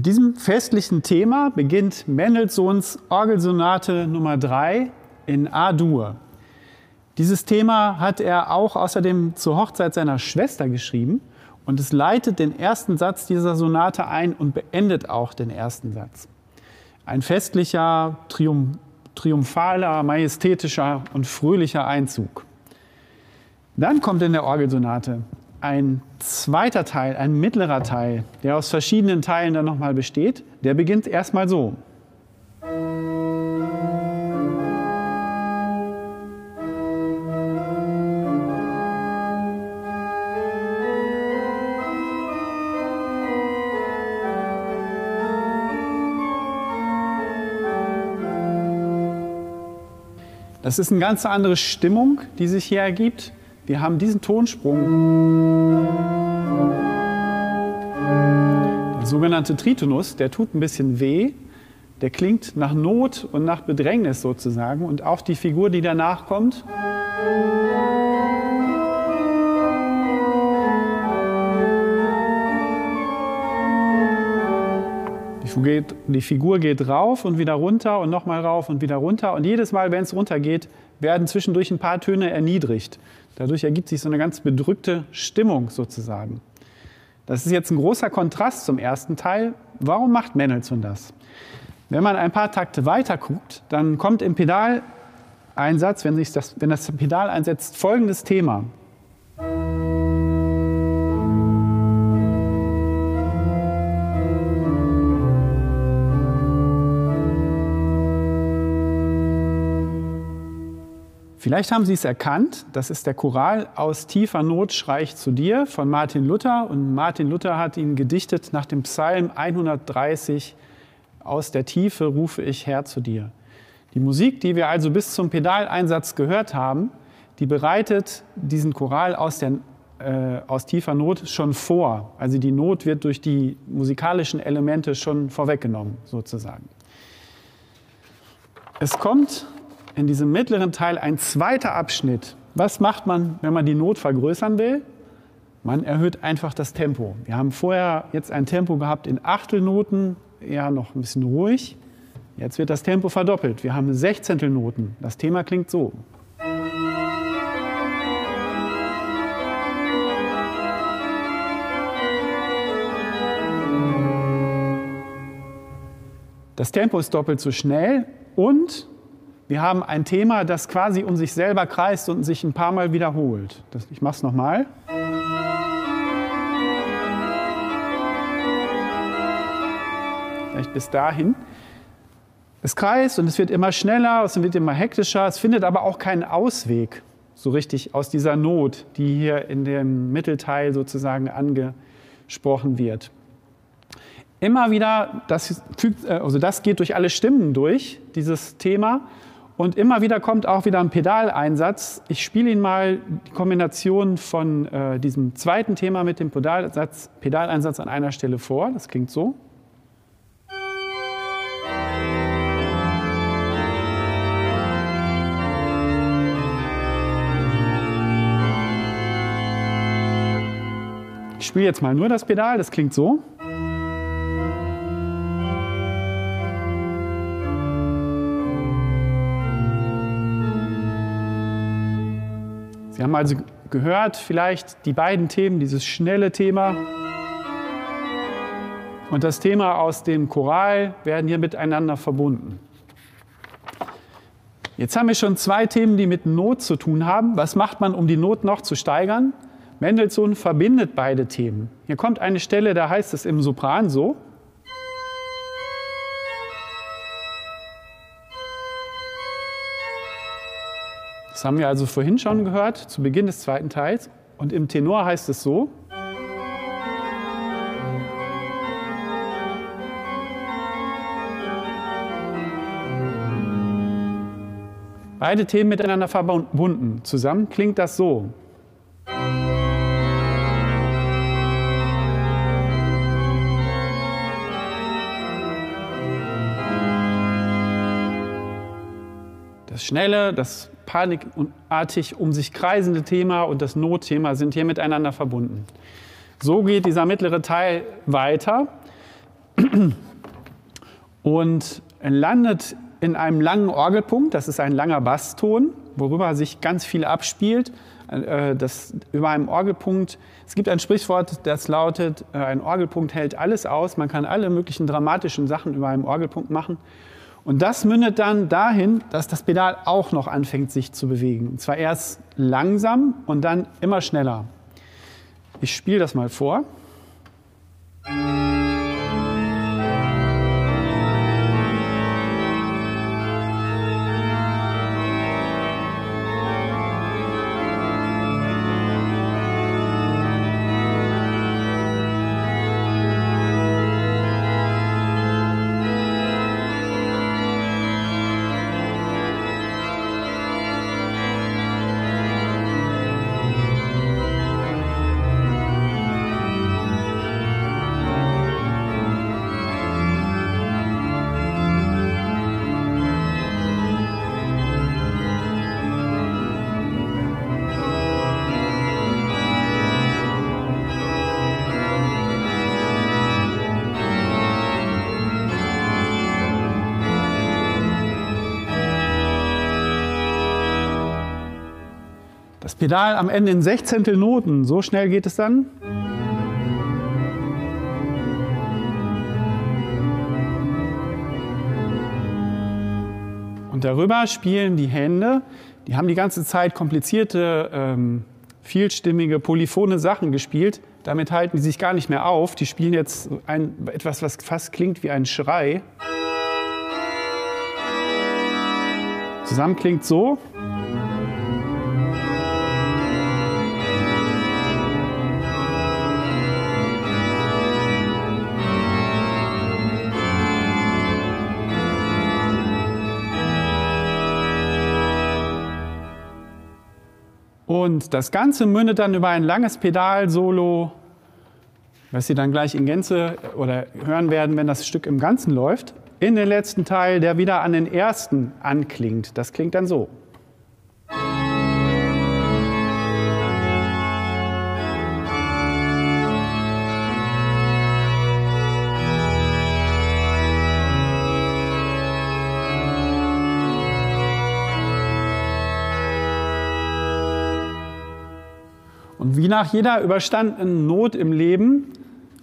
Mit diesem festlichen Thema beginnt Mendelssohns Orgelsonate Nummer 3 in A-Dur. Dieses Thema hat er auch außerdem zur Hochzeit seiner Schwester geschrieben und es leitet den ersten Satz dieser Sonate ein und beendet auch den ersten Satz. Ein festlicher, triumph triumphaler, majestätischer und fröhlicher Einzug. Dann kommt in der Orgelsonate ein zweiter Teil, ein mittlerer Teil, der aus verschiedenen Teilen dann nochmal besteht. Der beginnt erstmal so. Das ist eine ganz andere Stimmung, die sich hier ergibt. Wir haben diesen Tonsprung. Der sogenannte Tritonus, der tut ein bisschen weh. Der klingt nach Not und nach Bedrängnis sozusagen. Und auch die Figur, die danach kommt. Die Figur geht rauf und wieder runter und nochmal rauf und wieder runter. Und jedes Mal, wenn es runtergeht, werden zwischendurch ein paar Töne erniedrigt. Dadurch ergibt sich so eine ganz bedrückte Stimmung sozusagen. Das ist jetzt ein großer Kontrast zum ersten Teil. Warum macht Mendelssohn das? Wenn man ein paar Takte weiter guckt, dann kommt im Pedaleinsatz, wenn, sich das, wenn das Pedal einsetzt, folgendes Thema. Vielleicht haben Sie es erkannt, das ist der Choral Aus tiefer Not schrei ich zu dir von Martin Luther. Und Martin Luther hat ihn gedichtet nach dem Psalm 130, Aus der Tiefe rufe ich Herr zu dir. Die Musik, die wir also bis zum Pedaleinsatz gehört haben, die bereitet diesen Choral aus, der, äh, aus tiefer Not schon vor. Also die Not wird durch die musikalischen Elemente schon vorweggenommen, sozusagen. Es kommt in diesem mittleren Teil ein zweiter Abschnitt. Was macht man, wenn man die Not vergrößern will? Man erhöht einfach das Tempo. Wir haben vorher jetzt ein Tempo gehabt in Achtelnoten, eher noch ein bisschen ruhig. Jetzt wird das Tempo verdoppelt. Wir haben Sechzehntelnoten. Das Thema klingt so. Das Tempo ist doppelt so schnell und wir haben ein Thema, das quasi um sich selber kreist und sich ein paar Mal wiederholt. Das, ich mache es nochmal. Vielleicht bis dahin. Es kreist und es wird immer schneller, es wird immer hektischer, es findet aber auch keinen Ausweg so richtig aus dieser Not, die hier in dem Mittelteil sozusagen angesprochen wird. Immer wieder, das, äh, also das geht durch alle Stimmen durch, dieses Thema. Und immer wieder kommt auch wieder ein Pedaleinsatz. Ich spiele Ihnen mal die Kombination von äh, diesem zweiten Thema mit dem Pedaleinsatz, Pedaleinsatz an einer Stelle vor. Das klingt so. Ich spiele jetzt mal nur das Pedal, das klingt so. Sie haben also gehört, vielleicht die beiden Themen, dieses schnelle Thema und das Thema aus dem Choral werden hier miteinander verbunden. Jetzt haben wir schon zwei Themen, die mit Not zu tun haben. Was macht man, um die Not noch zu steigern? Mendelssohn verbindet beide Themen. Hier kommt eine Stelle, da heißt es im Sopran so. Das haben wir also vorhin schon gehört, zu Beginn des zweiten Teils. Und im Tenor heißt es so. Beide Themen miteinander verbunden. Zusammen klingt das so. Das Schnelle, das panikartig um sich kreisende Thema und das Notthema sind hier miteinander verbunden. So geht dieser mittlere Teil weiter. und landet in einem langen Orgelpunkt. Das ist ein langer Basston, worüber sich ganz viel abspielt. Äh, das, über einem Orgelpunkt, es gibt ein Sprichwort, das lautet, äh, ein Orgelpunkt hält alles aus. Man kann alle möglichen dramatischen Sachen über einen Orgelpunkt machen. Und das mündet dann dahin, dass das Pedal auch noch anfängt, sich zu bewegen. Und zwar erst langsam und dann immer schneller. Ich spiele das mal vor. Pedal am Ende in Sechzehntel Noten, so schnell geht es dann. Und darüber spielen die Hände, die haben die ganze Zeit komplizierte, ähm, vielstimmige, polyphone Sachen gespielt. Damit halten die sich gar nicht mehr auf. Die spielen jetzt ein, etwas, was fast klingt wie ein Schrei. Zusammen klingt so. Und das Ganze mündet dann über ein langes Pedal-Solo, was Sie dann gleich in Gänze oder hören werden, wenn das Stück im Ganzen läuft, in den letzten Teil, der wieder an den ersten anklingt. Das klingt dann so. Wie nach jeder überstandenen Not im Leben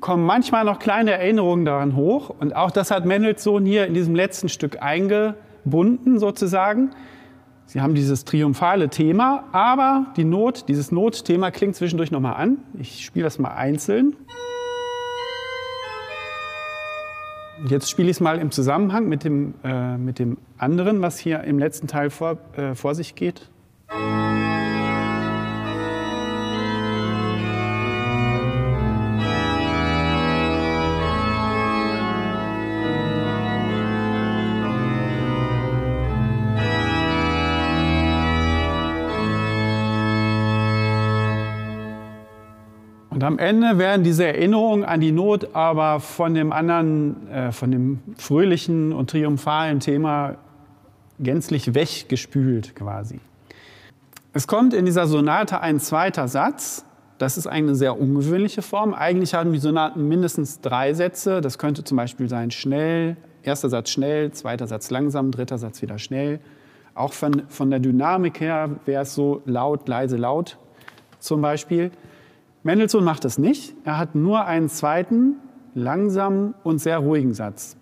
kommen manchmal noch kleine Erinnerungen daran hoch. Und auch das hat Mendelssohn hier in diesem letzten Stück eingebunden sozusagen. Sie haben dieses triumphale Thema, aber die Not, dieses Notthema klingt zwischendurch nochmal an. Ich spiele das mal einzeln. Jetzt spiele ich es mal im Zusammenhang mit dem, äh, mit dem anderen, was hier im letzten Teil vor, äh, vor sich geht. Am Ende werden diese Erinnerungen an die Not aber von dem anderen, äh, von dem fröhlichen und triumphalen Thema gänzlich weggespült quasi. Es kommt in dieser Sonate ein zweiter Satz. Das ist eine sehr ungewöhnliche Form. Eigentlich haben die Sonaten mindestens drei Sätze. Das könnte zum Beispiel sein schnell, erster Satz schnell, zweiter Satz langsam, dritter Satz wieder schnell. Auch von, von der Dynamik her wäre es so laut, leise, laut zum Beispiel. Mendelssohn macht das nicht. Er hat nur einen zweiten, langsamen und sehr ruhigen Satz.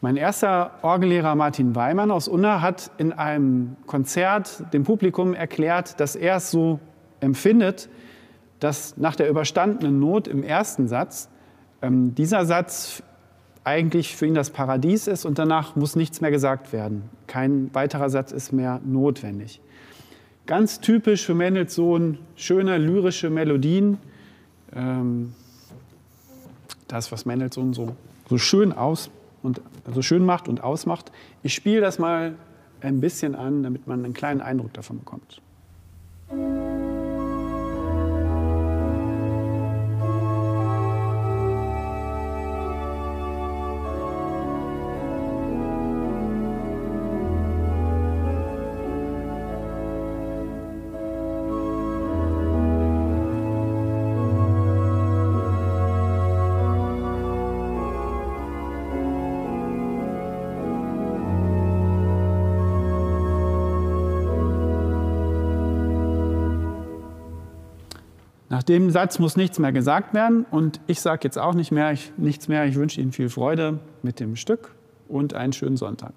Mein erster Orgellehrer Martin Weimann aus Unna hat in einem Konzert dem Publikum erklärt, dass er es so empfindet, dass nach der überstandenen Not im ersten Satz ähm, dieser Satz eigentlich für ihn das Paradies ist und danach muss nichts mehr gesagt werden. Kein weiterer Satz ist mehr notwendig. Ganz typisch für Mendelssohn, schöne lyrische Melodien. Ähm, das, was Mendelssohn so, so schön aus und so schön macht und ausmacht. Ich spiele das mal ein bisschen an, damit man einen kleinen Eindruck davon bekommt. Dem Satz muss nichts mehr gesagt werden und ich sage jetzt auch nicht mehr, ich, nichts mehr. Ich wünsche Ihnen viel Freude mit dem Stück und einen schönen Sonntag.